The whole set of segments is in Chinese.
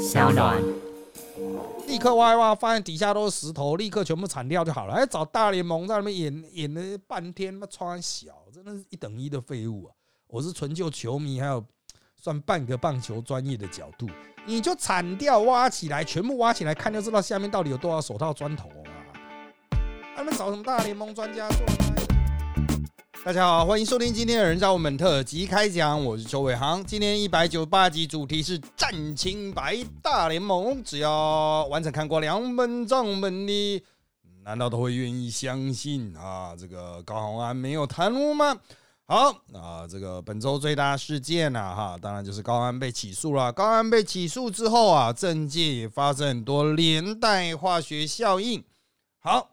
小暖。立刻挖一挖，发现底下都是石头，立刻全部铲掉就好了。还找大联盟在那边演演了半天，他妈穿小，真的是一等一的废物啊！我是纯就球迷，还有算半个棒球专业的角度，你就铲掉挖起来，全部挖起来看就知道下面到底有多少手套砖头啊！他们找什么大联盟专家做？大家好，欢迎收听今天的人造文特辑开讲，我是周伟航。今天一百九十八集主题是战清白大联盟，只要完整看过两本账本的，难道都会愿意相信啊？这个高宏安没有贪污吗？好啊，这个本周最大事件啊，哈，当然就是高安被起诉了。高安被起诉之后啊，政界也发生很多连带化学效应。好，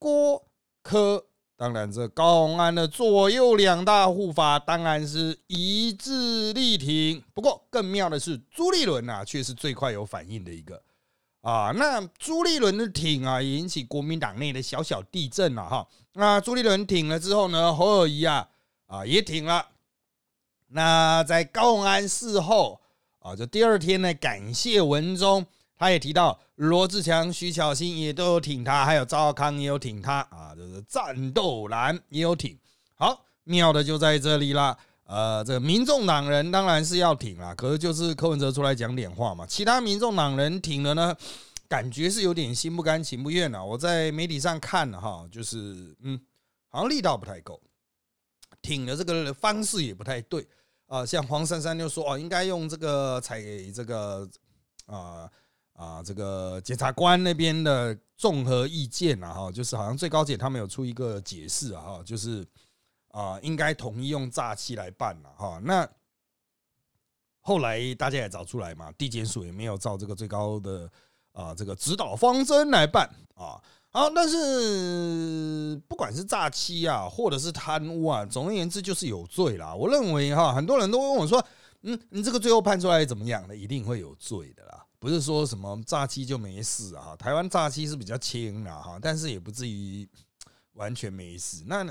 郭科。当然，这高鸿安的左右两大护法当然是一致力挺。不过，更妙的是朱立伦啊，却是最快有反应的一个啊。那朱立伦的挺啊，引起国民党内的小小地震了哈。那朱立伦挺了之后呢，侯友谊啊啊也挺了。那在高鸿安事后啊，就第二天呢，感谢文中。他也提到罗志强、徐巧芯也都有挺他，还有赵康也有挺他啊，就是战斗蓝也有挺。好，妙的就在这里啦。呃，这个民众党人当然是要挺啦，可是就是柯文哲出来讲点话嘛，其他民众党人挺了呢，感觉是有点心不甘情不愿啊。我在媒体上看了哈，就是嗯，好像力道不太够，挺的这个方式也不太对啊。像黄珊珊就说哦，应该用这个采这个啊。啊，这个检察官那边的综合意见啊，哈，就是好像最高检他们有出一个解释啊，哈，就是啊，应该统一用诈欺来办了，哈。那后来大家也找出来嘛，地检署也没有照这个最高的啊这个指导方针来办啊。好，但是不管是诈欺啊，或者是贪污啊，总而言之就是有罪啦。我认为哈，很多人都问我说，嗯，你这个最后判出来怎么样呢，一定会有罪的啦。不是说什么诈欺就没事啊，台湾诈欺是比较轻啊哈，但是也不至于完全没事。那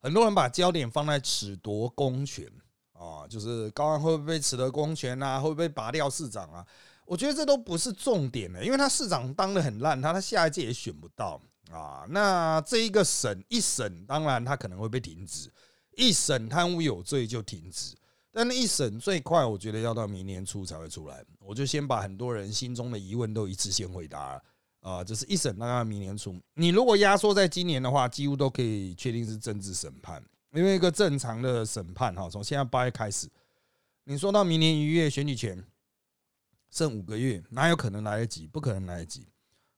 很多人把焦点放在褫夺公权啊，就是高安会不会被褫夺公权啊，会不会拔掉市长啊？我觉得这都不是重点的，因为他市长当的很烂，他他下一届也选不到啊。那这一个省一审，当然他可能会被停止，一审贪污有罪就停止。但那一审最快，我觉得要到明年初才会出来。我就先把很多人心中的疑问都一次先回答啊，就是一审大概明年初。你如果压缩在今年的话，几乎都可以确定是政治审判，因为一个正常的审判哈，从现在八月开始，你说到明年一月选举前剩五个月，哪有可能来得及？不可能来得及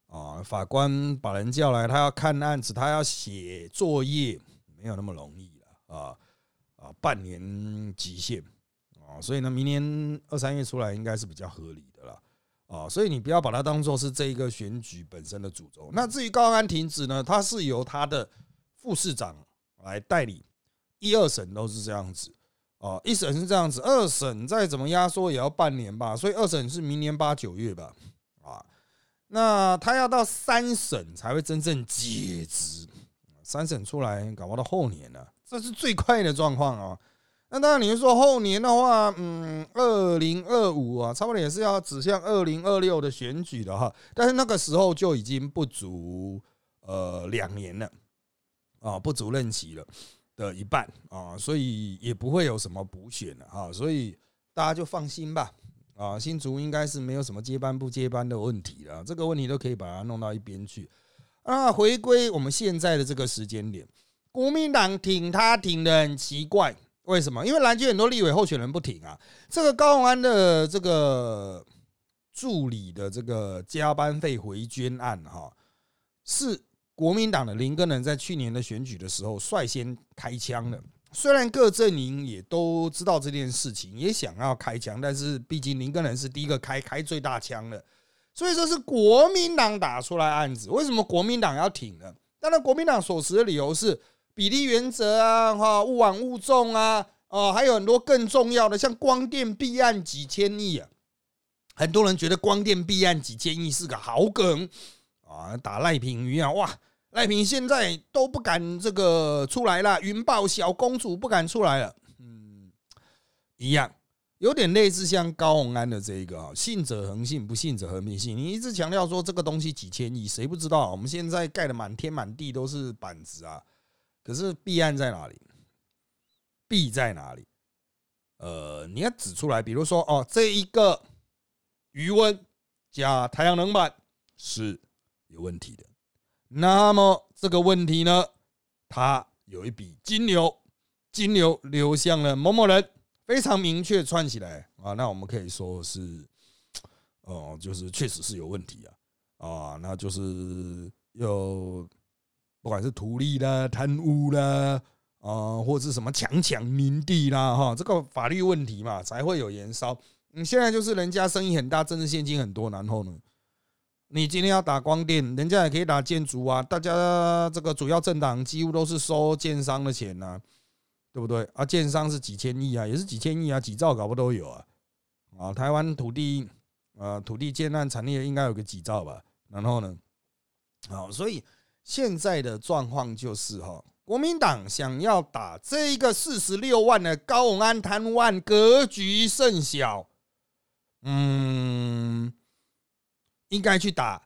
啊！法官把人叫来，他要看案子，他要写作业，没有那么容易了啊。啊，半年极限啊，所以呢，明年二三月出来应该是比较合理的了啊，所以你不要把它当做是这一个选举本身的主轴。那至于高安停止呢，他是由他的副市长来代理，一二审都是这样子啊，一审是这样子，二审再怎么压缩也要半年吧，所以二审是明年八九月吧啊，那他要到三审才会真正解职，三审出来搞不到后年了。这是最快的状况哦。那当然，你是说后年的话，嗯，二零二五啊，差不多也是要指向二零二六的选举的哈。但是那个时候就已经不足呃两年了啊，不足任期了的一半啊，所以也不会有什么补选了哈。所以大家就放心吧啊，新竹应该是没有什么接班不接班的问题了，这个问题都可以把它弄到一边去啊。回归我们现在的这个时间点。国民党挺他挺的很奇怪，为什么？因为蓝军很多立委候选人不挺啊。这个高鸿安的这个助理的这个加班费回捐案，哈，是国民党的林根人在去年的选举的时候率先开枪的。虽然各阵营也都知道这件事情，也想要开枪，但是毕竟林根人是第一个开开最大枪的，所以说是国民党打出来案子。为什么国民党要挺呢？当然，国民党所持的理由是。比例原则啊，哈，勿往勿重啊，哦，还有很多更重要的，像光电弊案几千亿啊，很多人觉得光电弊案几千亿是个好梗啊，打赖品妤啊，哇，赖品现在都不敢这个出来了，云豹小公主不敢出来了，嗯，一样，有点类似像高鸿安的这一个啊，信者恒信，不信者恒必信。你一直强调说这个东西几千亿，谁不知道？我们现在盖的满天满地都是板子啊，可是弊案在哪里？弊在哪里？呃，你要指出来，比如说哦，这一个余温加太阳能板是有问题的。那么这个问题呢，它有一笔金流，金流流向了某某人，非常明确串起来啊。那我们可以说是，哦，就是确实是有问题啊啊，那就是有不管是图利啦、贪污啦啊，或者是什么强抢民地啦，哈，这个法律问题嘛，才会有延烧。你现在就是人家生意很大，政治现金很多，然后呢？你今天要打光电，人家也可以打建筑啊。大家这个主要政党几乎都是收建商的钱呐，对不对？啊，建商是几千亿啊，也是几千亿啊，几兆搞不都有啊？啊，台湾土地啊，土地建案产业应该有个几兆吧？然后呢，好，所以现在的状况就是哈，国民党想要打这一个四十六万的高永安贪污案，格局甚小，嗯。应该去打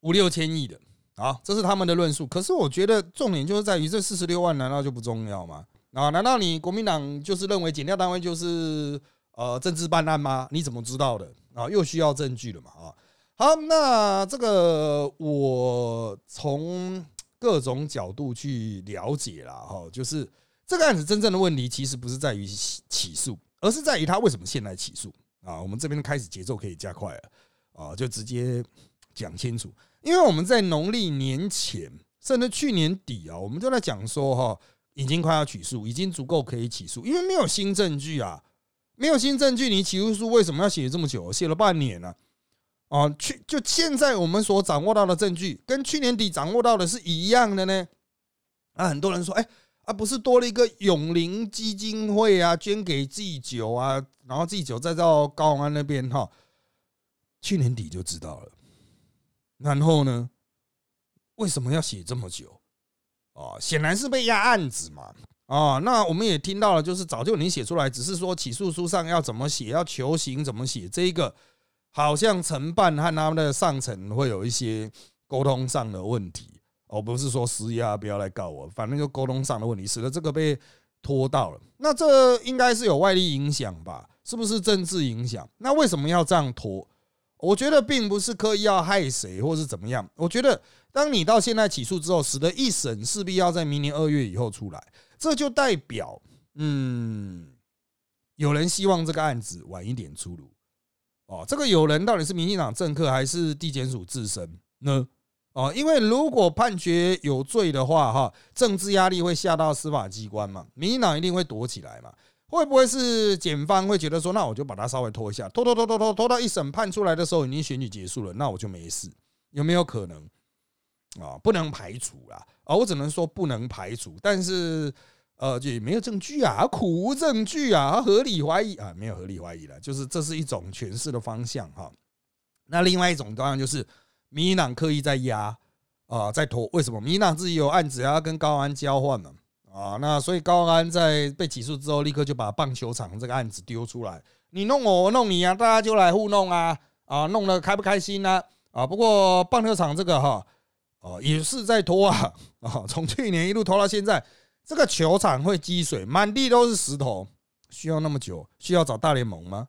五六千亿的，啊，这是他们的论述。可是我觉得重点就是在于这四十六万难道就不重要吗？啊，难道你国民党就是认为减掉单位就是呃政治办案吗？你怎么知道的？啊，又需要证据了嘛？啊，好，那这个我从各种角度去了解了哈，就是这个案子真正的问题其实不是在于起诉，而是在于他为什么现在起诉啊？我们这边开始节奏可以加快了。啊，就直接讲清楚，因为我们在农历年前，甚至去年底啊，我们就在讲说哈，已经快要起诉，已经足够可以起诉，因为没有新证据啊，没有新证据，你起诉书为什么要写这么久？写了半年了，啊，啊去就现在我们所掌握到的证据，跟去年底掌握到的是一样的呢？啊，很多人说，哎，啊，不是多了一个永龄基金会啊，捐给祭酒啊，然后祭酒再到高安那边哈。去年底就知道了，然后呢？为什么要写这么久？啊，显然是被压案子嘛！啊，那我们也听到了，就是早就已经写出来，只是说起诉书上要怎么写，要求刑怎么写，这一个好像承办和他们的上层会有一些沟通上的问题，而不是说施压不要来告我，反正就沟通上的问题，使得这个被拖到了。那这应该是有外力影响吧？是不是政治影响？那为什么要这样拖？我觉得并不是刻意要害谁，或是怎么样。我觉得，当你到现在起诉之后，使得一审势必要在明年二月以后出来，这就代表，嗯，有人希望这个案子晚一点出炉。哦，这个有人到底是民进党政客还是地检署自身呢？哦，因为如果判决有罪的话，哈，政治压力会下到司法机关嘛，民进党一定会躲起来嘛。会不会是检方会觉得说，那我就把它稍微拖一下，拖拖拖拖拖拖到一审判出来的时候，已经选举结束了，那我就没事，有没有可能啊？不能排除啦，啊，我只能说不能排除，但是呃，就没有证据啊，苦无证据啊，合理怀疑啊，没有合理怀疑了，就是这是一种诠释的方向哈。那另外一种当然就是民进党刻意在压啊，在拖，为什么？民进党自己有案子要跟高安交换嘛。啊，那所以高安在被起诉之后，立刻就把棒球场这个案子丢出来，你弄我，我弄你啊，大家就来互弄啊，啊，弄得开不开心呢？啊，不过棒球场这个哈，哦，也是在拖啊，啊，从去年一路拖到现在，这个球场会积水，满地都是石头，需要那么久？需要找大联盟吗？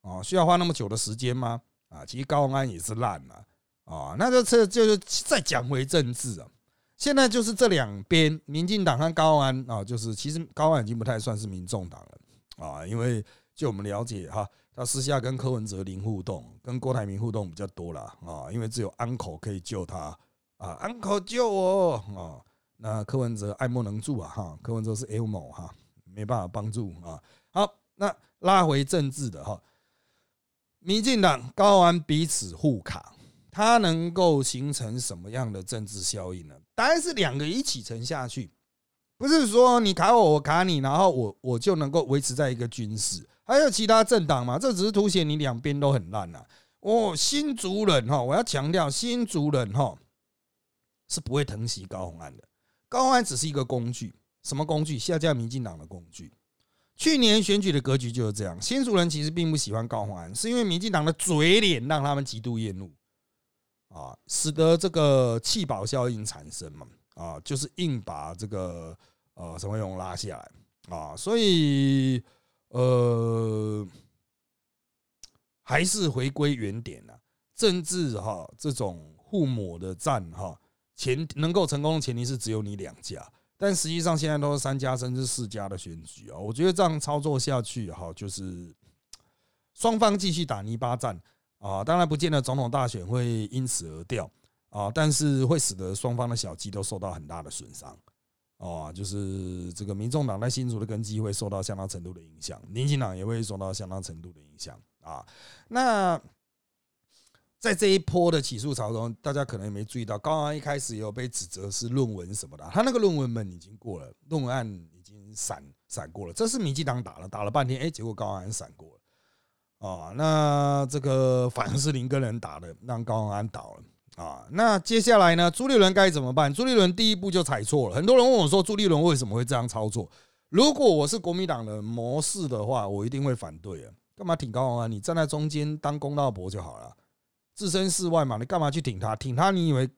啊，需要花那么久的时间吗？啊，其实高安也是烂了，啊，那就这就是再讲回政治啊。现在就是这两边，民进党和高安啊，就是其实高安已经不太算是民众党了啊，因为就我们了解哈，他私下跟柯文哲零互动，跟郭台铭互动比较多了啊，因为只有安口可以救他啊，安口救我啊，那柯文哲爱莫能助啊哈，柯文哲是 L 某哈，没办法帮助啊。好，那拉回政治的哈，民进党高安彼此互卡。它能够形成什么样的政治效应呢？当然是两个一起沉下去，不是说你卡我，我卡你，然后我我就能够维持在一个军事。还有其他政党嘛？这只是凸显你两边都很烂呐。哦，新族人哈，我要强调，新族人哈是不会疼惜高鸿安的。高安只是一个工具，什么工具？下架民进党的工具。去年选举的格局就是这样，新竹人其实并不喜欢高安，是因为民进党的嘴脸让他们极度厌恶啊，使得这个弃保效应产生嘛啊，就是硬把这个呃陈伟勇拉下来啊，所以呃还是回归原点了，政治哈这种互抹的战哈前能够成功的前提是只有你两家。但实际上，现在都是三家甚至四家的选举啊，我觉得这样操作下去，哈，就是双方继续打泥巴战啊。当然，不见得总统大选会因此而掉啊，但是会使得双方的小鸡都受到很大的损伤啊。就是这个民众党在新竹的根基会受到相当程度的影响，民进党也会受到相当程度的影响啊。那。在这一波的起诉潮中，大家可能也没注意到，高安一开始有被指责是论文什么的，他那个论文本已经过了，论文案已经闪闪过了，这是民进党打了打了半天，哎，结果高安闪过了，啊，那这个反而是林根人打的，让高安倒了，啊，那接下来呢，朱立伦该怎么办？朱立伦第一步就踩错了，很多人问我说，朱立伦为什么会这样操作？如果我是国民党的模式的话，我一定会反对啊，干嘛挺高安？你站在中间当公道伯就好了。置身事外嘛，你干嘛去挺他？挺他，你以为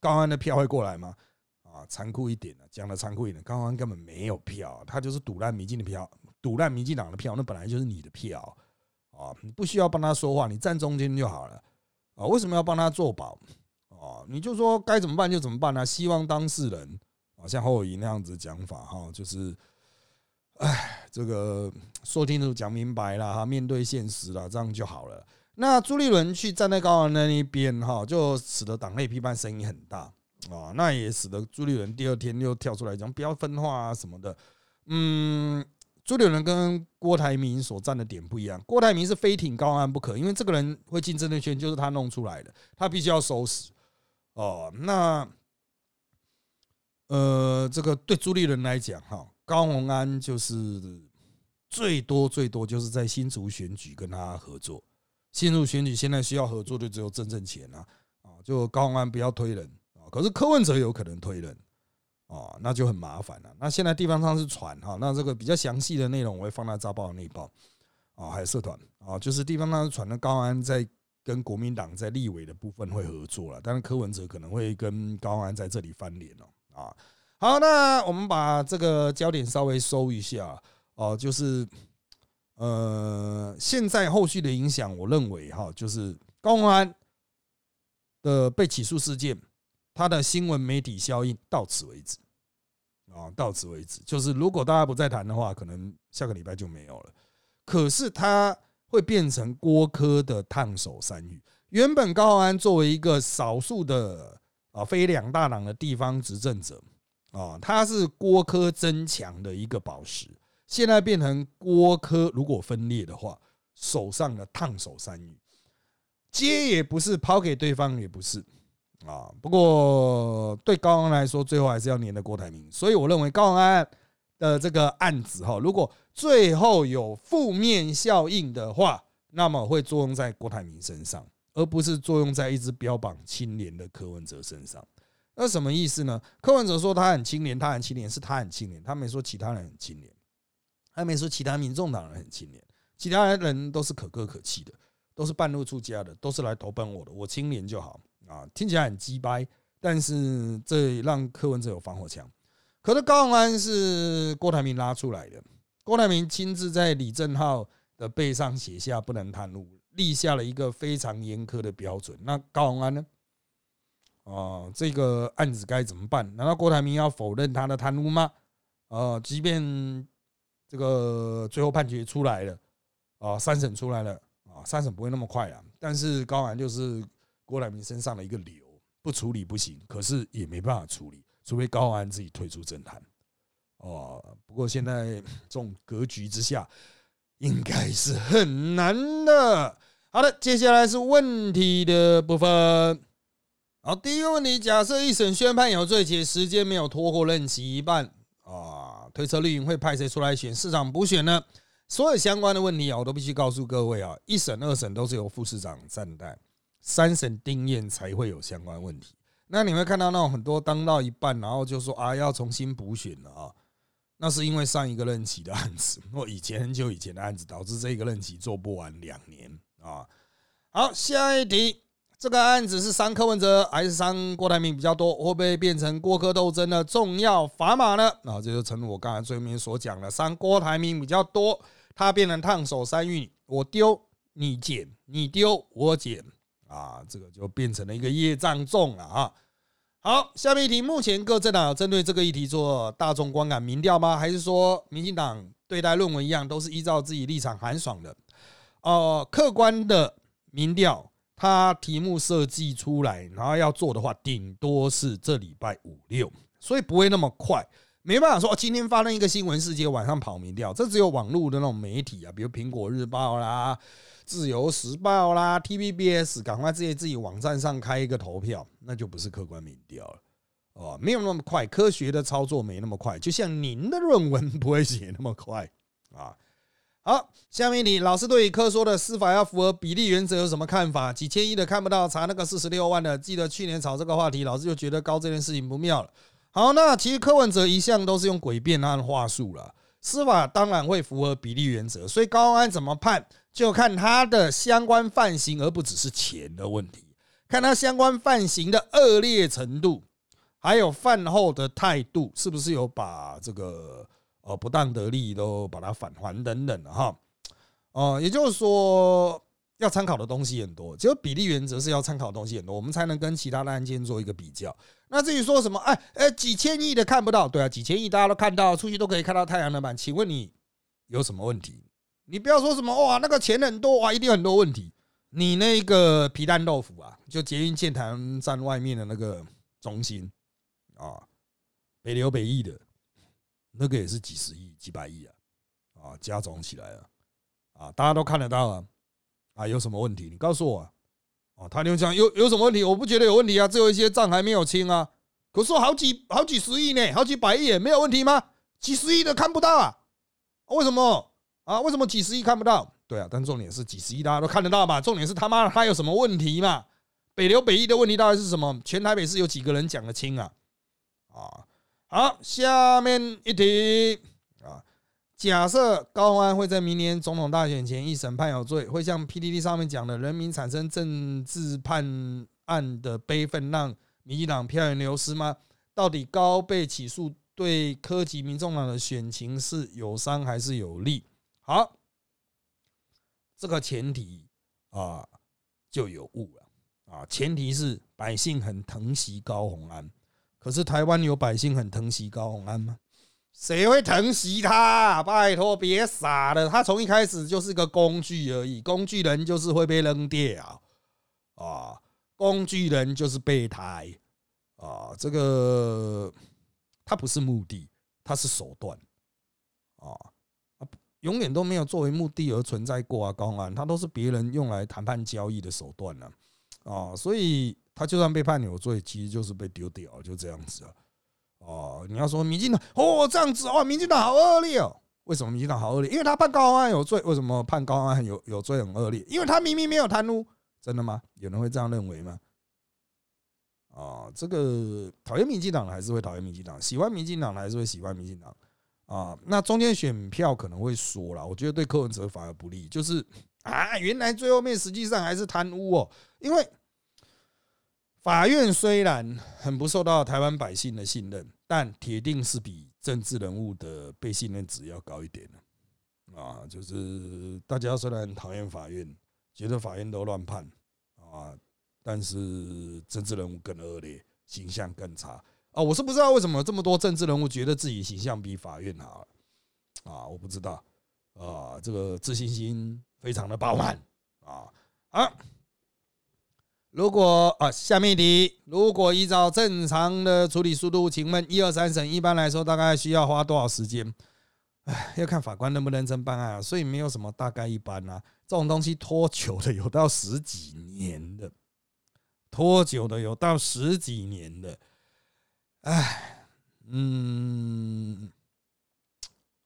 高安的票会过来吗？啊，残酷一点的，讲的残酷一点，高安根本没有票，他就是赌烂民进的票，赌烂民进党的票，那本来就是你的票啊，你不需要帮他说话，你站中间就好了啊，为什么要帮他做保啊？你就说该怎么办就怎么办呢？希望当事人啊，像侯友谊那样子讲法哈，就是，哎，这个说清楚、讲明白了哈，面对现实了，这样就好了。那朱立伦去站在高安那一边，哈，就使得党内批判声音很大啊。那也使得朱立伦第二天又跳出来讲不要分化啊什么的。嗯，朱立伦跟郭台铭所站的点不一样，郭台铭是非挺高安不可，因为这个人会进政治圈就是他弄出来的，他必须要收拾。哦，那呃，这个对朱立伦来讲，哈，高鸿安就是最多最多就是在新竹选举跟他合作。进入选举，现在需要合作的只有郑正钱啊，啊，就高安不要推人啊，可是柯文哲有可能推人啊，那就很麻烦了。那现在地方上是传哈，那这个比较详细的内容我会放在早报内报啊，还有社团啊，就是地方上是传的高安在跟国民党在立委的部分会合作了，但是柯文哲可能会跟高安在这里翻脸了啊。好，那我们把这个焦点稍微收一下哦，就是。呃，现在后续的影响，我认为哈，就是高鸿安的被起诉事件，他的新闻媒体效应到此为止啊，到此为止。就是如果大家不再谈的话，可能下个礼拜就没有了。可是他会变成郭科的烫手山芋。原本高鸿安作为一个少数的啊非两大党的地方执政者啊，他是郭科增强的一个宝石。现在变成郭科，如果分裂的话，手上的烫手山芋，接也不是，抛给对方也不是啊。不过对高安来说，最后还是要黏的郭台铭，所以我认为高安的这个案子哈，如果最后有负面效应的话，那么会作用在郭台铭身上，而不是作用在一直标榜清廉的柯文哲身上。那什么意思呢？柯文哲说他很清廉，他很清廉，是他很清廉，他没说其他人很清廉。还没说其他民众党人很清廉，其他人都是可歌可泣的，都是半路出家的，都是来投奔我的，我清廉就好啊！听起来很鸡掰，但是这让柯文哲有防火墙。可是高鸿安是郭台铭拉出来的，郭台铭亲自在李正浩的背上写下不能贪污，立下了一个非常严苛的标准。那高鸿安呢？啊，这个案子该怎么办？难道郭台铭要否认他的贪污吗？啊，即便。这个最后判决出来了啊，三审出来了啊，三审不会那么快啊。但是高安就是郭台铭身上的一个瘤，不处理不行，可是也没办法处理，除非高安自己退出政坛哦。不过现在这种格局之下，应该是很难的。好的，接下来是问题的部分。好，第一个问题，假设一审宣判有罪，且时间没有拖过任期一半啊。推测绿营会派谁出来选市长补选呢？所有相关的问题啊，我都必须告诉各位啊，一审、二审都是由副市长暂代，三审定验才会有相关问题。那你会看到那种很多当到一半，然后就说啊要重新补选了啊，那是因为上一个任期的案子，或以前很久以前的案子，导致这个任期做不完两年啊。好，下一题，这个案子是伤柯文哲还是伤郭台铭比较多？会不会变成郭柯斗争的重要砝码呢？啊，这就成了我刚才最后面所讲的，伤郭台铭比较多，他变成烫手山芋，我丢你捡，你丢我捡啊，这个就变成了一个业障重了啊。好，下面一题，目前各政党针对这个议题做大众观感民调吗？还是说民进党对待论文一样，都是依照自己立场寒爽的？呃，客观的。民调，它题目设计出来，然后要做的话，顶多是这礼拜五六，所以不会那么快，没办法说今天发生一个新闻事件，晚上跑民调，这只有网络的那种媒体啊，比如苹果日报啦、自由时报啦、TVBS，赶快自己自己网站上开一个投票，那就不是客观民调了哦，没有那么快，科学的操作没那么快，就像您的论文不会写那么快啊。好，下面你老师对科说的司法要符合比例原则有什么看法？几千亿的看不到，查那个四十六万的，记得去年炒这个话题，老师就觉得高这件事情不妙了。好，那其实柯文哲一向都是用诡辩的话术了，司法当然会符合比例原则，所以高安怎么判，就看他的相关犯行，而不只是钱的问题，看他相关犯行的恶劣程度，还有饭后的态度，是不是有把这个。哦，不当得利都把它返还等等的哈，哦，也就是说要参考的东西很多，只有比例原则是要参考的东西很多，我们才能跟其他的案件做一个比较。那至于说什么，哎哎，几千亿的看不到，对啊，几千亿大家都看到，出去都可以看到太阳能板，请问你有什么问题？你不要说什么哇，那个钱很多哇，一定很多问题。你那个皮蛋豆腐啊，就捷运建潭站外面的那个中心啊，北流北翼的。那个也是几十亿、几百亿啊，啊，加总起来了，啊，大家都看得到啊，啊，有什么问题？你告诉我，啊，啊他就讲有有什么问题？我不觉得有问题啊，只有一些账还没有清啊。可是好几好几十亿呢，好几百亿没有问题吗？几十亿都看不到啊？为什么啊？为什么几十亿看不到？对啊，但重点是几十亿大家都看得到嘛？重点是他妈的他有什么问题嘛？北流北翼的问题到底是什么？全台北市有几个人讲得清啊？啊？好，下面一题啊，假设高安会在明年总统大选前一审判有罪，会像 PDD 上面讲的，人民产生政治判案的悲愤，让民进党票源流失吗？到底高被起诉对科级民众党的选情是有伤还是有利？好，这个前提啊就有误了啊，前提是百姓很疼惜高鸿安。可是台湾有百姓很疼惜高鸿安吗？谁会疼惜他？拜托，别傻了，他从一开始就是个工具而已，工具人就是会被扔掉啊！工具人就是备胎啊！这个他不是目的，他是手段啊！永远都没有作为目的而存在过啊！高安他都是别人用来谈判交易的手段呢啊！所以。他就算被判有罪，其实就是被丢掉，就这样子啊。哦，你要说民进党哦这样子哦，民进党好恶劣哦。为什么民进党好恶劣？因为他判高安有罪。为什么判高安有有罪很恶劣？因为他明明没有贪污，真的吗？有人会这样认为吗？啊，这个讨厌民进党的还是会讨厌民进党，喜欢民进党的还是会喜欢民进党啊。那中间选票可能会说了，我觉得对柯文哲反而不利，就是啊，原来最后面实际上还是贪污哦，因为。法院虽然很不受到台湾百姓的信任，但铁定是比政治人物的被信任值要高一点的啊，就是大家虽然讨厌法院，觉得法院都乱判啊，但是政治人物更恶劣，形象更差啊。我是不知道为什么这么多政治人物觉得自己形象比法院好啊，我不知道啊，这个自信心非常的饱满啊啊。如果啊，下面一题，如果依照正常的处理速度，请问一二三审一般来说大概需要花多少时间？哎，要看法官认不认真办案啊，所以没有什么大概一般啊，这种东西拖久的有到十几年的，拖久的有到十几年的，哎，嗯，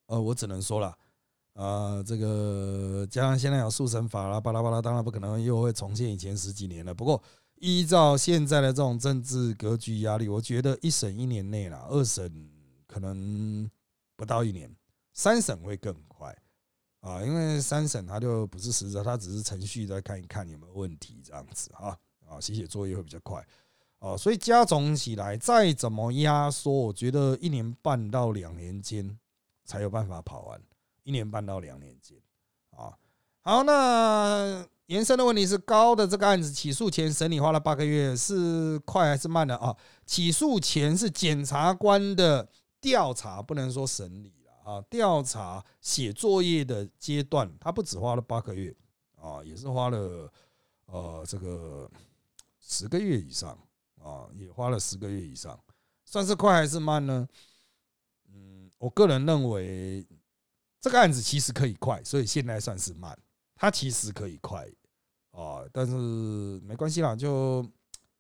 呃，我只能说了。啊，这个加上现在有速审法啦，巴拉巴拉，当然不可能又会重现以前十几年了。不过依照现在的这种政治格局压力，我觉得一审一年内啦，二审可能不到一年，三审会更快啊，因为三审它就不是实质，它只是程序再看一看有没有问题这样子哈啊，写写作业会比较快哦，所以加总起来再怎么压缩，我觉得一年半到两年间才有办法跑完，一年半到两年间啊，好那。延伸的问题是高的这个案子起诉前审理花了八个月，是快还是慢的啊？起诉前是检察官的调查，不能说审理了啊。调查写作业的阶段，他不止花了八个月啊，也是花了呃这个十个月以上啊，也花了十个月以上，算是快还是慢呢？嗯，我个人认为这个案子其实可以快，所以现在算是慢，它其实可以快。啊，但是没关系啦，就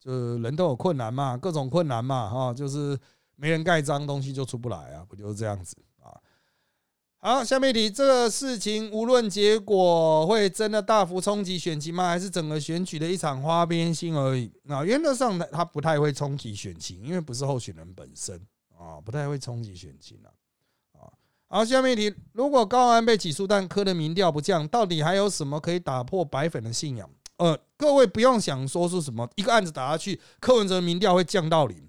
就人都有困难嘛，各种困难嘛，哈，就是没人盖章，东西就出不来啊，不就是这样子啊？好，下面一题，这个事情无论结果会真的大幅冲击选情吗？还是整个选举的一场花边新而已？那原则上呢他不太会冲击选情，因为不是候选人本身啊，不太会冲击选情啊。好，下面一题：如果高安被起诉，但柯的民调不降，到底还有什么可以打破白粉的信仰？呃，各位不用想说是什么一个案子打下去，柯文哲民调会降到零。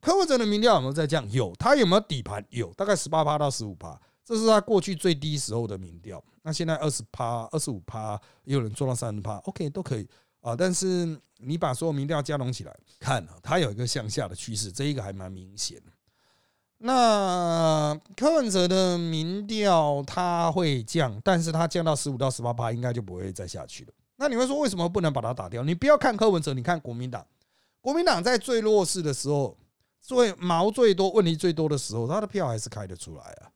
柯文哲的民调有没有在降？有，他有没有底盘？有，大概十八趴到十五趴，这是他过去最低时候的民调。那现在二十趴、二十五趴，也有人做到三十趴，OK 都可以啊。但是你把所有民调加拢起来看，它有一个向下的趋势，这一个还蛮明显的。那柯文哲的民调他会降，但是他降到十五到十八趴，应该就不会再下去了。那你会说为什么不能把它打掉？你不要看柯文哲，你看国民党，国民党在最弱势的时候，最毛最多、问题最多的时候，他的票还是开得出来啊。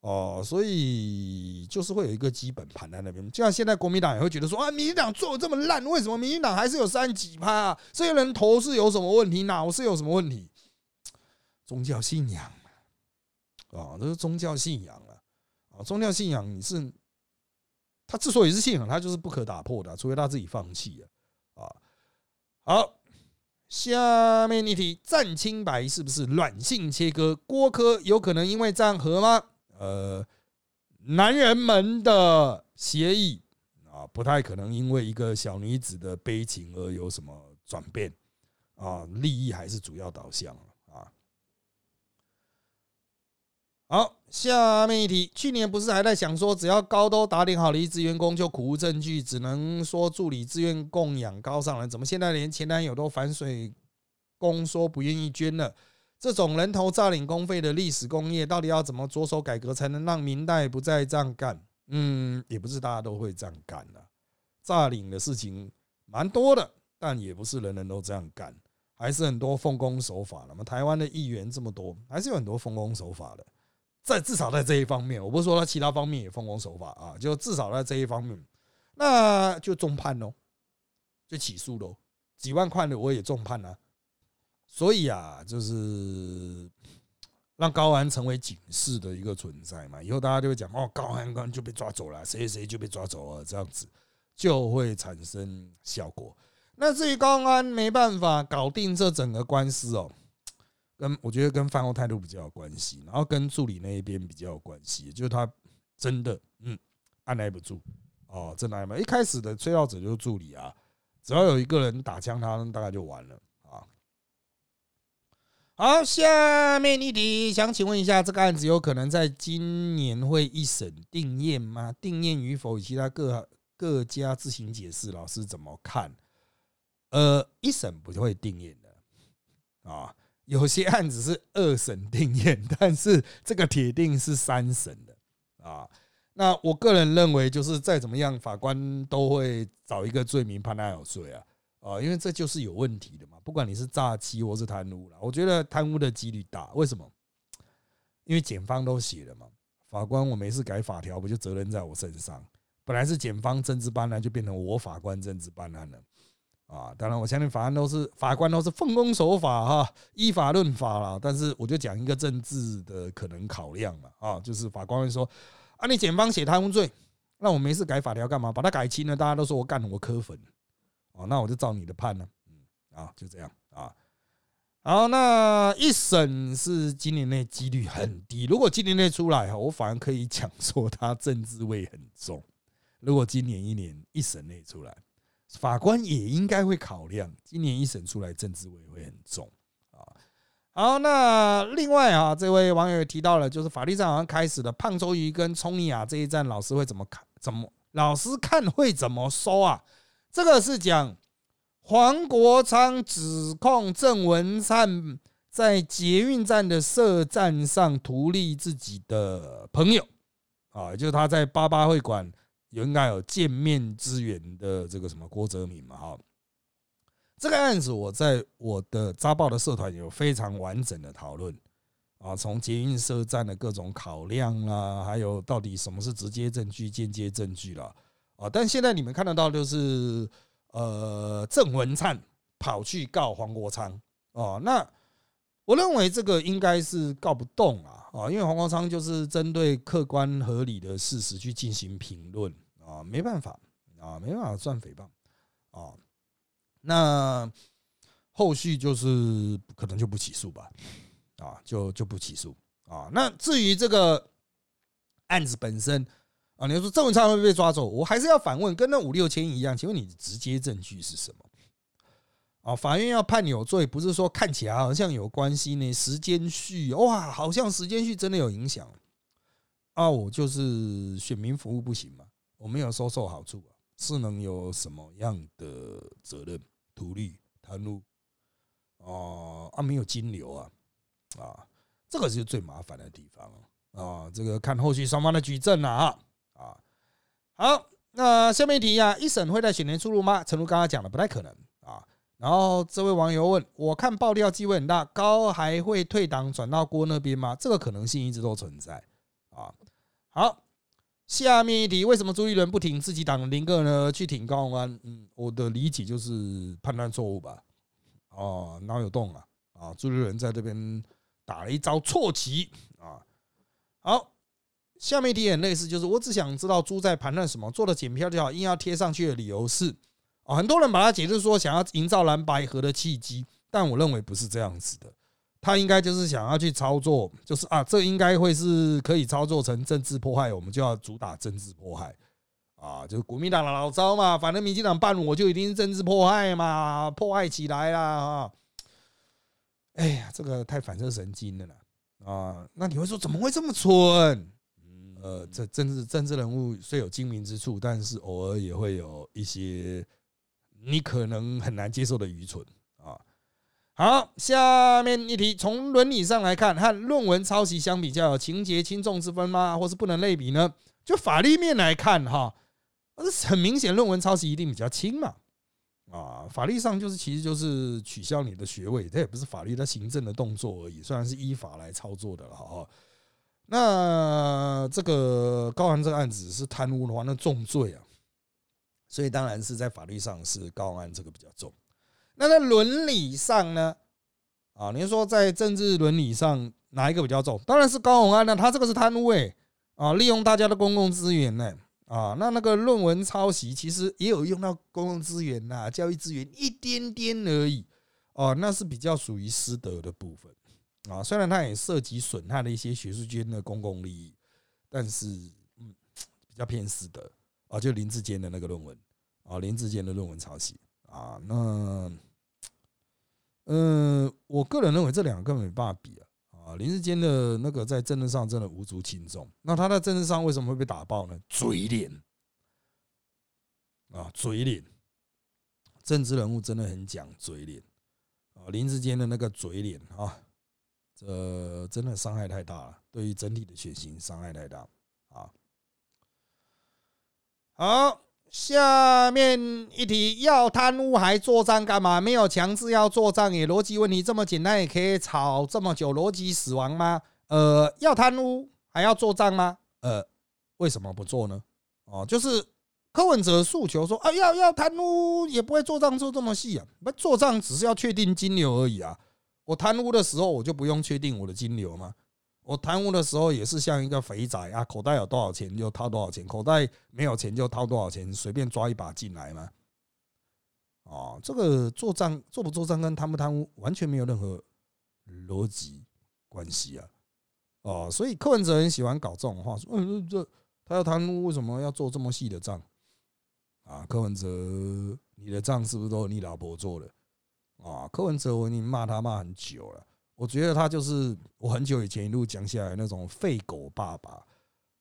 哦，所以就是会有一个基本盘在那边。就像现在国民党也会觉得说啊，民进党做的这么烂，为什么民进党还是有三几趴啊？这些人头是有什么问题？脑是有什么问题？宗教信仰啊，这是宗教信仰啊！啊，宗教信仰你是他之所以是信仰，他就是不可打破的，除非他自己放弃啊。啊，好，下面一题，战清白是不是软性切割？郭科有可能因为战和吗？呃，男人们的协议啊，不太可能因为一个小女子的悲情而有什么转变啊，利益还是主要导向。好，下面一题，去年不是还在想说，只要高都打点好离职员工就苦无证据，只能说助理自愿供养高上人，怎么现在连前男友都反水工说不愿意捐了？这种人头诈领公费的历史工业，到底要怎么着手改革，才能让明代不再这样干？嗯，也不是大家都会这样干的，诈领的事情蛮多的，但也不是人人都这样干，还是很多奉公守法的嘛。台湾的议员这么多，还是有很多奉公守法的。在至少在这一方面，我不是说他其他方面也奉公守法啊，就至少在这一方面，那就重判喽，就起诉喽，几万块的我也重判了。所以啊，就是让高安成为警示的一个存在嘛，以后大家就会讲哦，高安刚就被抓走了，谁谁就被抓走了，这样子就会产生效果。那至于高安没办法搞定这整个官司哦。跟我觉得跟饭后态度比较有关系，然后跟助理那一边比较有关系，就是他真的嗯按耐不住哦，真的不住。一开始的吹哨者就是助理啊，只要有一个人打枪，他大概就完了啊。好，下面一题，想请问一下，这个案子有可能在今年会一审定验吗？定验与否，以及他各各家自行解释，老师怎么看？呃，一审不会定验的啊。有些案子是二审定验，但是这个铁定是三审的啊。那我个人认为，就是再怎么样，法官都会找一个罪名判他有罪啊啊，因为这就是有问题的嘛。不管你是诈欺或是贪污了，我觉得贪污的几率大。为什么？因为检方都写了嘛，法官我没事改法条，不就责任在我身上？本来是检方政治办案，就变成我法官政治办案了。啊，当然，我相信法官都是法官都是奉公守法哈，依法论法啦。但是，我就讲一个政治的可能考量嘛，啊，就是法官会说，啊，你检方写贪污罪，那我没事改法条干嘛？把它改轻了，大家都说我干了，我磕粉，哦，那我就照你的判了，嗯，啊，就这样啊。好，那一审是今年内几率很低。如果今年内出来，我反而可以讲说他政治味很重。如果今年一年一审内出来，法官也应该会考量，今年一审出来政治味会很重啊。好，那另外啊，这位网友提到了，就是法律上好像开始了胖周瑜跟聪尼亚这一战，老师会怎么看？怎么老师看会怎么收啊？这个是讲。黄国昌指控郑文灿在捷运站的设站上图利自己的朋友，啊，就是他在八八会馆有应该有见面之缘的这个什么郭泽民嘛，哈，这个案子我在我的扎报的社团有非常完整的讨论，啊，从捷运设站的各种考量啦，还有到底什么是直接证据、间接证据啦，啊，但现在你们看得到就是。呃，郑文灿跑去告黄国昌哦，那我认为这个应该是告不动啊啊，因为黄国昌就是针对客观合理的事实去进行评论没办法啊，没办法算诽谤啊，那后续就是可能就不起诉吧啊，就就不起诉啊。那至于这个案子本身。啊，你说郑文灿会被抓走，我还是要反问，跟那五六千一样，请问你直接证据是什么？啊，法院要判你有罪，不是说看起来好像有关系呢？时间序哇，好像时间序真的有影响啊！我就是选民服务不行嘛，我没有收受好处啊，是能有什么样的责任？图利贪污啊啊，没有金流啊啊，这个是最麻烦的地方啊！这个看后续双方的举证了啊。啊，好，那下面一题啊，一审会在选年出炉吗？陈如刚刚讲的不太可能啊。然后这位网友问我看爆料机会很大，高还会退党转到郭那边吗？这个可能性一直都存在啊。好，下面一题，为什么朱立伦不挺自己党的林个呢？去挺高安？嗯，我的理解就是判断错误吧。哦，脑有洞啊啊！朱立伦在这边打了一招错棋啊。好。下面一题很类似，就是我只想知道猪在盘算什么，做了检票就好，硬要贴上去的理由是，啊，很多人把它解释说想要营造蓝白河的契机，但我认为不是这样子的，他应该就是想要去操作，就是啊，这应该会是可以操作成政治迫害，我们就要主打政治迫害，啊，就是国民党的老招嘛，反正民进党办我就一定是政治迫害嘛，迫害起来啦啊，哎呀，这个太反射神经了啦，啊，那你会说怎么会这么蠢？呃，这政治政治人物虽有精明之处，但是偶尔也会有一些你可能很难接受的愚蠢。好，下面一题，从伦理上来看，和论文抄袭相比较，有情节轻重之分吗？或是不能类比呢？就法律面来看，哈，是很明显，论文抄袭一定比较轻嘛。啊，法律上就是其实就是取消你的学位，这也不是法律的行政的动作而已，虽然是依法来操作的了，哈。那这个高安这个案子是贪污的话，那重罪啊，所以当然是在法律上是高安这个比较重。那在伦理上呢？啊，您说在政治伦理上哪一个比较重？当然是高宏安呢，他这个是贪污诶，啊，利用大家的公共资源呢，啊，那那个论文抄袭其实也有用到公共资源呐，教育资源一点点而已，哦，那是比较属于私德的部分。啊，虽然它也涉及损害了一些学术间的公共利益，但是嗯，比较偏私德啊，就林志坚的那个论文啊，林志坚的论文抄袭啊，那嗯，我个人认为这两个根本没办法比啊啊，林志坚的那个在政治上真的无足轻重，那他在政治上为什么会被打爆呢？嘴脸啊，嘴脸，政治人物真的很讲嘴脸啊，林志坚的那个嘴脸啊。这真的伤害太大了，对于整体的血型伤害太大啊！好，下面一题，要贪污还做账干嘛？没有强制要做账，也逻辑问题这么简单，也可以吵这么久，逻辑死亡吗？呃，要贪污还要做账吗？呃，为什么不做呢？哦，就是柯文哲诉求说啊，要要贪污也不会做账做这么细啊，不做账只是要确定金流而已啊。我贪污的时候，我就不用确定我的金流吗？我贪污的时候也是像一个肥仔啊，口袋有多少钱就掏多少钱，口袋没有钱就掏多少钱，随便抓一把进来吗？哦，这个做账做不做账跟贪不贪污完全没有任何逻辑关系啊。哦，所以柯文哲很喜欢搞这种话，说嗯，这他要贪污，为什么要做这么细的账？啊，柯文哲，你的账是不是都你老婆做的？啊，柯文哲，我已经骂他骂很久了。我觉得他就是我很久以前一路讲下来那种废狗爸爸。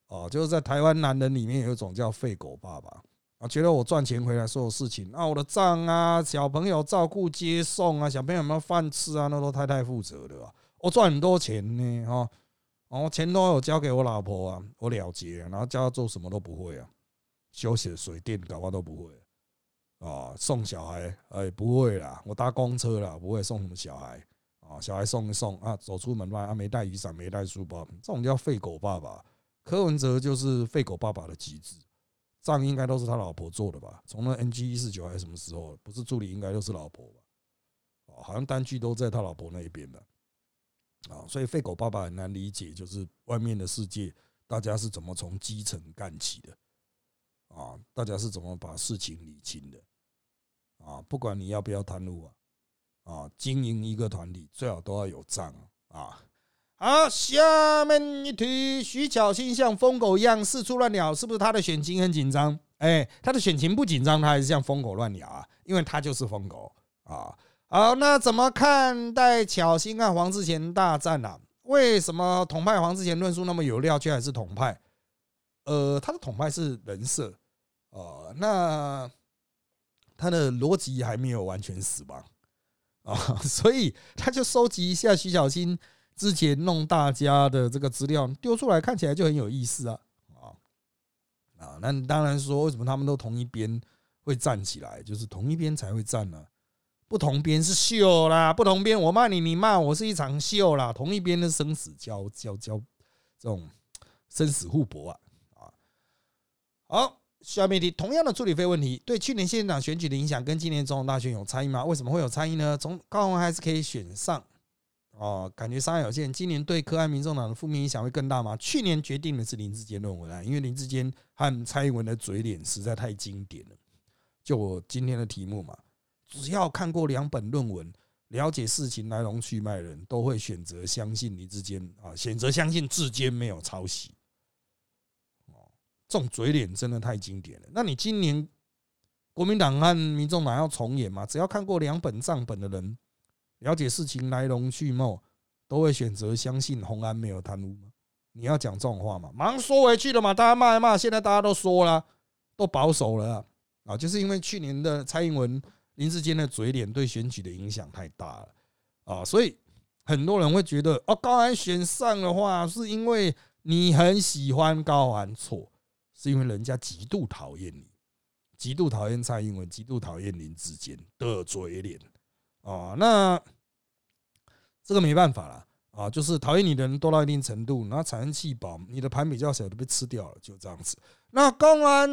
哦，就是在台湾男人里面有一种叫废狗爸爸啊，觉得我赚钱回来所有事情，啊我的账啊，小朋友照顾接送啊，小朋友有没有饭吃啊，那都太太负责的。我赚很多钱呢，哈。哦，钱都有交给我老婆啊，我了结，然后叫他做什么都不会啊，修洗水电搞嘛都不会啊，送小孩哎不会啦，我搭公车啦，不会送什么小孩啊，小孩送一送啊，走出门外啊没带雨伞没带书包，这种叫废狗爸爸。柯文哲就是废狗爸爸的极致，账应该都是他老婆做的吧？从那 NG 一四九还是什么时候，不是助理应该都是老婆吧？哦，好像单据都在他老婆那一边的。啊，所以废狗爸爸很难理解，就是外面的世界，大家是怎么从基层干起的？啊，大家是怎么把事情理清的？啊，不管你要不要贪污啊，啊，经营一个团体最好都要有账啊。好，下面一题，徐巧芯像疯狗一样四处乱鸟，是不是他的选情很紧张？哎，他的选情不紧张，他还是像疯狗乱鸟啊，因为他就是疯狗啊。好，那怎么看待巧心和黄志贤大战呢？为什么统派黄志贤论述那么有料，却还是统派？呃，他的统派是人设，呃，那他的逻辑还没有完全死亡 啊，所以他就收集一下徐小新之前弄大家的这个资料丢出来，看起来就很有意思啊啊啊！那当然说，为什么他们都同一边会站起来，就是同一边才会站呢？不同边是秀啦，不同边我骂你，你骂我是一场秀啦。同一边的生死交交交，这种生死互搏啊啊！好，下面题，同样的助理费问题，对去年县长选举的影响跟今年总统大选有差异吗？为什么会有差异呢？从高雄还是可以选上哦，感觉伤害有限。今年对柯安民众党的负面影响会更大吗？去年决定的是林志坚论文啊，因为林志坚和蔡英文的嘴脸实在太经典了。就我今天的题目嘛。只要看过两本论文，了解事情来龙去脉的人，都会选择相信林志坚啊，选择相信志坚没有抄袭。这种嘴脸真的太经典了。那你今年国民党和民众党要重演吗？只要看过两本账本的人，了解事情来龙去脉，都会选择相信洪安没有贪污吗？你要讲这种话吗？马上缩回去了嘛？大家骂一骂，现在大家都说了，都保守了啊，就是因为去年的蔡英文。林志坚的嘴脸对选举的影响太大了啊，所以很多人会觉得哦，高安选上的话，是因为你很喜欢高安，错，是因为人家极度讨厌你，极度讨厌蔡英文，极度讨厌林志坚的嘴脸啊。那这个没办法了啊，就是讨厌你的人多到一定程度，然后产生气饱，你的盘比较小，都被吃掉了，就这样子。那公安。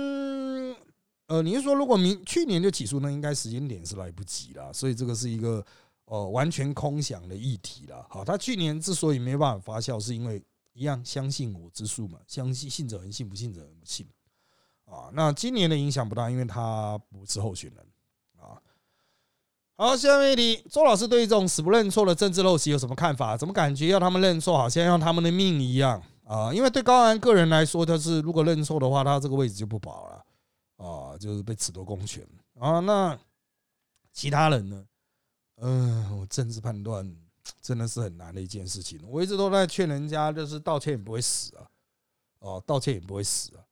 呃，你是说如果明去年就起诉，那应该时间点是来不及了，所以这个是一个呃完全空想的议题了。好，他去年之所以没办法发酵，是因为一样相信我之术嘛，相信信者恒信，不信者恒不信啊。那今年的影响不大，因为他不是候选人啊。好，下面一题，周老师对这种死不认错的政治陋习有什么看法？怎么感觉要他们认错，好像要他们的命一样啊？因为对高安个人来说，他是如果认错的话，他这个位置就不保了。啊，就是被褫夺公权啊！那其他人呢？嗯，我政治判断真的是很难的一件事情。我一直都在劝人家，就是道歉也不会死啊，哦，道歉也不会死啊，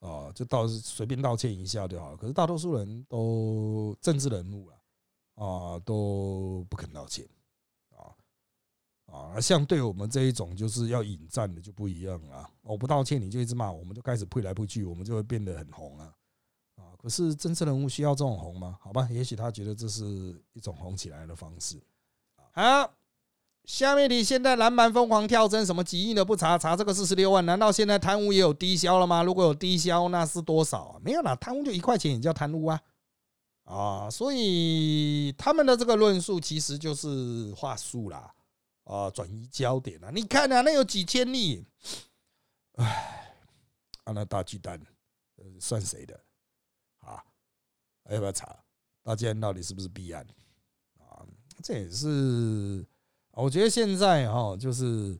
哦，就道随便道歉一下就好。可是大多数人都政治人物了啊，都不肯道歉啊啊！像对我们这一种就是要引战的就不一样了。我不道歉，你就一直骂，我们就开始扑来扑去，我们就会变得很红啊。可是政治人物需要这种红吗？好吧，也许他觉得这是一种红起来的方式。啊，下面你现在蓝盘疯狂跳针，什么几亿的不查，查这个四十六万，难道现在贪污也有低消了吗？如果有低消，那是多少？没有啦，贪污就一块钱也叫贪污啊！啊，所以他们的这个论述其实就是话术啦，啊，转移焦点啊。你看啊，那有几千例，唉，啊，那大巨蛋，算谁的？啊要不要查大建到底是不是弊案？这也是我觉得现在哈，就是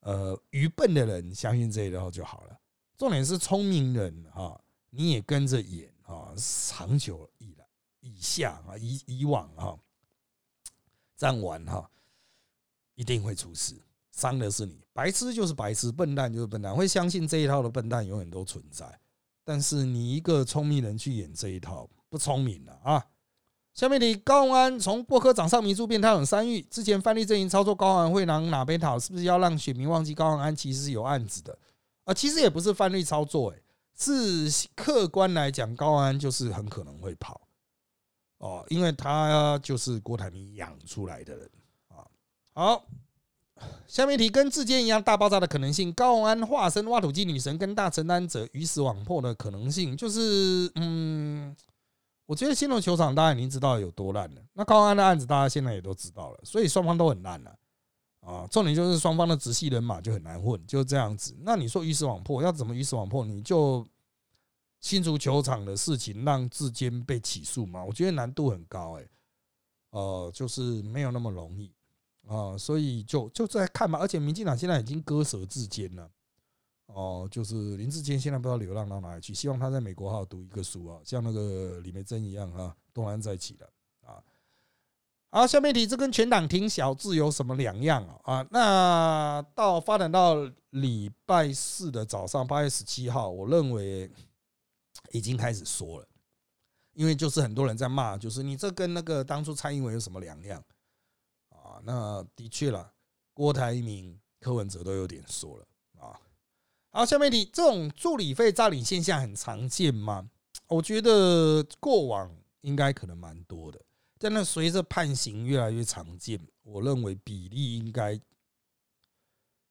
呃，愚笨的人相信这一套就好了。重点是聪明人哈，你也跟着演啊，长久以来以下啊，以以往哈，这样玩哈，一定会出事，伤的是你。白痴就是白痴，笨蛋就是笨蛋，会相信这一套的笨蛋永远都存在。但是你一个聪明人去演这一套，不聪明了啊！下面的高宏安从波科掌上明珠变态很三玉，之前范例阵营操作高宏安会拿哪边讨？是不是要让选民忘记高宏安其实是有案子的啊？其实也不是范例操作，哎，是客观来讲，高宏安就是很可能会跑哦，因为他就是郭台铭养出来的人啊。好，下面题跟志坚一样大爆炸的可能性，高宏安化身挖土机女神跟大承担者鱼死网破的可能性，就是嗯。我觉得新龙球场大家已经知道有多烂了，那高安的案子大家现在也都知道了，所以双方都很烂了啊。重点就是双方的直系人马就很难混，就这样子。那你说鱼死网破要怎么鱼死网破？你就新足球场的事情让志坚被起诉吗？我觉得难度很高哎，呃，就是没有那么容易啊，所以就就在看吧。而且民进党现在已经割舍志坚了。哦，就是林志坚现在不知道流浪到哪里去，希望他在美国好好读一个书啊，像那个李梅珍一样啊，东山再起的啊。好，下面题，这跟全党停小字有什么两样啊？啊，那到发展到礼拜四的早上八月十七号，我认为已经开始说了，因为就是很多人在骂，就是你这跟那个当初蔡英文有什么两样啊？那的确了，郭台铭、柯文哲都有点说了。好，下面题，这种助理费诈领现象很常见吗？我觉得过往应该可能蛮多的，但那随着判刑越来越常见，我认为比例应该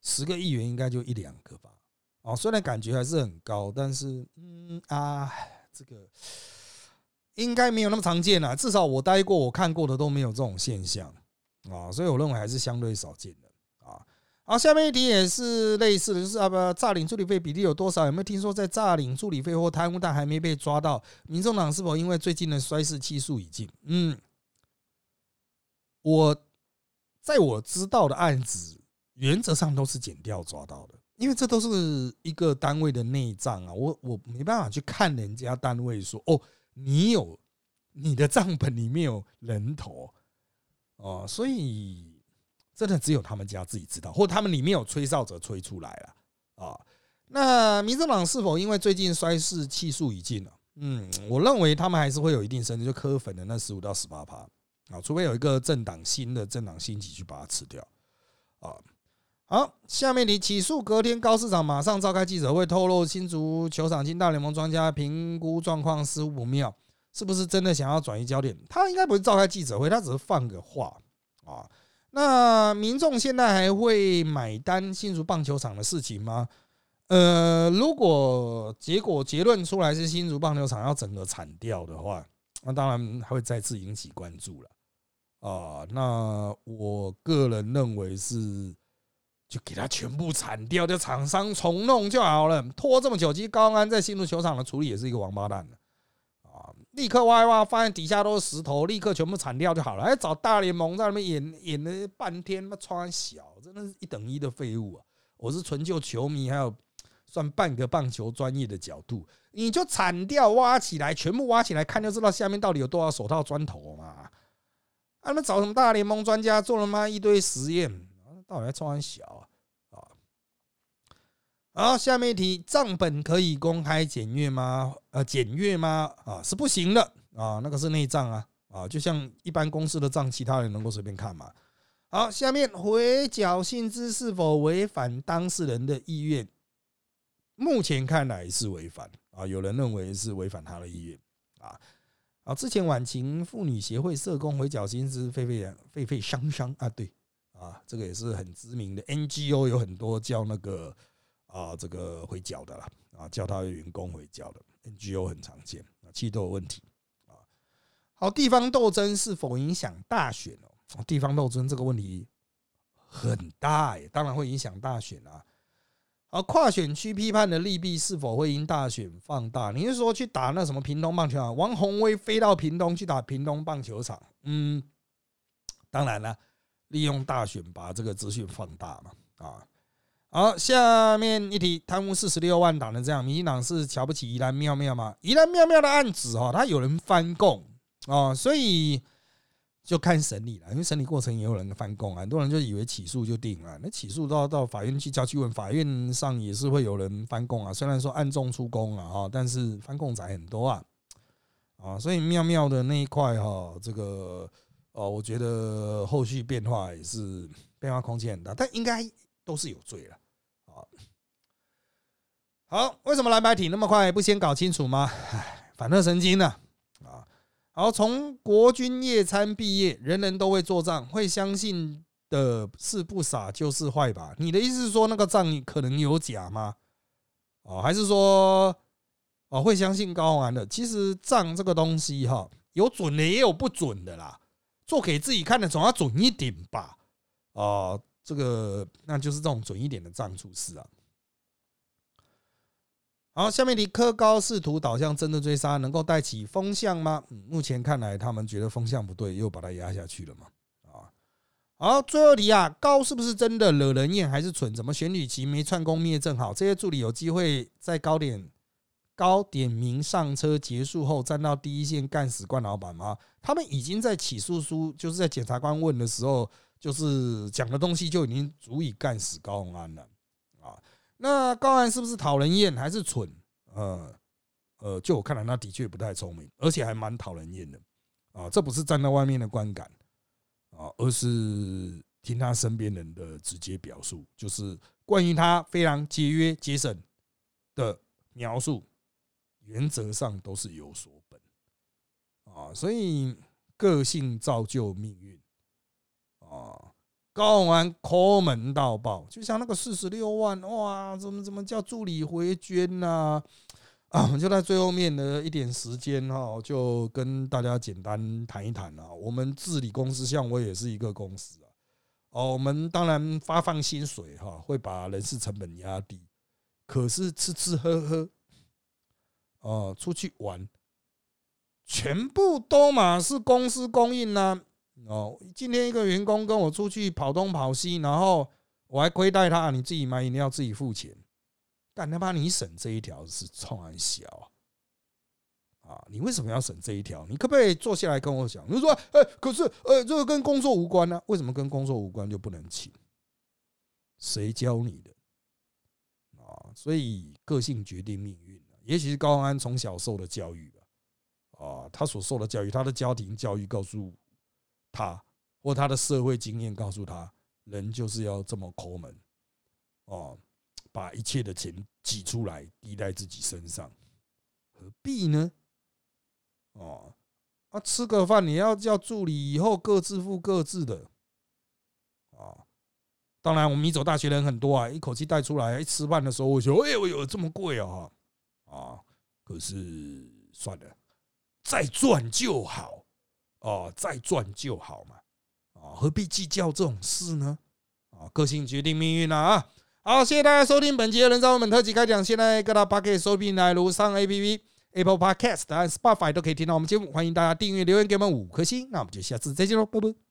十个议员应该就一两个吧。哦，虽然感觉还是很高，但是嗯啊，这个应该没有那么常见啊。至少我待过，我看过的都没有这种现象啊，所以我认为还是相对少见的。好，下面一题也是类似的，就是啊不，诈领助理费比例有多少？有没有听说在诈领助理费或贪污但还没被抓到？民众党是否因为最近的衰事气数已尽？嗯，我在我知道的案子，原则上都是减掉抓到的，因为这都是一个单位的内账啊，我我没办法去看人家单位说哦，你有你的账本里面有人头哦，所以。真的只有他们家自己知道，或他们里面有吹哨者吹出来了啊。那民进党是否因为最近衰势气数已尽了？嗯，我认为他们还是会有一定胜率，就磕粉的那十五到十八趴啊，除非有一个政党新的政党兴起去把它吃掉啊。好，下面你起诉隔天高市长马上召开记者会，透露新足球场进大联盟专家评估状况似乎不妙，是不是真的想要转移焦点？他应该不是召开记者会，他只是放个话啊。那民众现在还会买单新竹棒球场的事情吗？呃，如果结果结论出来是新竹棒球场要整个铲掉的话，那当然还会再次引起关注了啊。那我个人认为是，就给他全部铲掉，就厂商重弄就好了。拖这么久，其实高安在新竹球场的处理也是一个王八蛋的。立刻挖一挖，发现底下都是石头，立刻全部铲掉就好了。还找大联盟在那边演演了半天，妈穿小，真的是一等一的废物啊！我是纯就球迷，还有算半个棒球专业的角度，你就铲掉挖起来，全部挖起来看就知道下面到底有多少手套砖头嘛。啊，那找什么大联盟专家做了吗？一堆实验，到底还穿小啊？好，下面一题，账本可以公开检阅吗？呃，检阅吗？啊，是不行的啊，那个是内账啊，啊，就像一般公司的账，其他人能够随便看吗？好，下面回缴薪资是否违反当事人的意愿？目前看来是违反啊，有人认为是违反他的意愿啊。啊，之前晚晴妇女协会社工回缴薪资沸沸沸沸伤伤啊，对啊，这个也是很知名的 NGO，有很多叫那个。啊，这个回缴的啦，啊，叫他员工回缴的，NGO 很常见啊，其实都有问题啊。好，地方斗争是否影响大选哦？地方斗争这个问题很大耶，当然会影响大选啊。而，跨选区批判的利弊是否会因大选放大？你是说去打那什么屏东棒球场？王宏威飞到屏东去打屏东棒球场？嗯，当然了，利用大选把这个资讯放大嘛啊。好，下面一题，贪污四十六万党的这样，民进党是瞧不起宜兰妙妙吗？宜兰妙妙的案子哈，他有人翻供啊，所以就看审理了，因为审理过程也有人翻供啊，很多人就以为起诉就定了，那起诉到到法院去交去问，法院上也是会有人翻供啊，虽然说案中出供了哈，但是翻供仔很多啊啊，所以妙妙的那一块哈，这个哦，我觉得后续变化也是变化空间很大，但应该。都是有罪了，啊，好，为什么蓝白体那么快不先搞清楚吗？唉，反正神经呢，啊，好，从国军夜餐毕业，人人都会做账，会相信的是不傻就是坏吧？你的意思是说那个账可能有假吗？哦，还是说哦会相信高安的？其实账这个东西哈，有准的也有不准的啦，做给自己看的总要准一点吧？啊。这个那就是这种准一点的账处事啊。好，下面题：科高试图导向真的追杀，能够带起风向吗？目前看来，他们觉得风向不对，又把它压下去了嘛。啊，好，最后题啊，高是不是真的惹人厌还是蠢？怎么选举期没串功灭正好？这些助理有机会在高点高点名上车结束后，站到第一线干死冠老板吗？他们已经在起诉书，就是在检察官问的时候。就是讲的东西就已经足以干死高鸿安了啊！那高安是不是讨人厌还是蠢？呃呃，就我看来，那的确不太聪明，而且还蛮讨人厌的啊！这不是站在外面的观感啊，而是听他身边人的直接表述，就是关于他非常节约节省的描述，原则上都是有所本啊！所以个性造就命运。啊，高完抠门到爆，就像那个四十六万哇，怎么怎么叫助理回捐呐？啊，我 就在最后面的一点时间哈，就跟大家简单谈一谈啊。我们治理公司，像我也是一个公司啊。哦，我们当然发放薪水哈，会把人事成本压低，可是吃吃喝喝，哦，出去玩，全部都嘛是公司供应呐。哦，今天一个员工跟我出去跑东跑西，然后我还亏待他，你自己买饮料自己付钱，干他妈你省这一条是冲安小啊！你为什么要省这一条？你可不可以坐下来跟我讲？你说，哎，可是，呃，这个跟工作无关呢？为什么跟工作无关就不能请？谁教你的？啊，所以个性决定命运也许是高安从小受的教育吧，啊，他所受的教育，他的家庭教育告诉。他或他的社会经验告诉他，人就是要这么抠门哦，把一切的钱挤出来滴在自己身上，何必呢？哦，啊，吃个饭你要叫助理以后各自付各自的啊。当然，我们米走大学人很多啊，一口气带出来。一吃饭的时候我说：“哎，我有这么贵啊？”啊，可是算了，再赚就好。哦，再赚就好嘛，啊，何必计较这种事呢？啊，个性决定命运了啊！好，谢谢大家收听本期的人造文本特辑开讲。现在各大 p o c k e t 收听来如上 A P P Apple Podcast 和 Spotify 都可以听到我们节目，欢迎大家订阅留言给我们五颗星。那我们就下次再见喽，拜拜。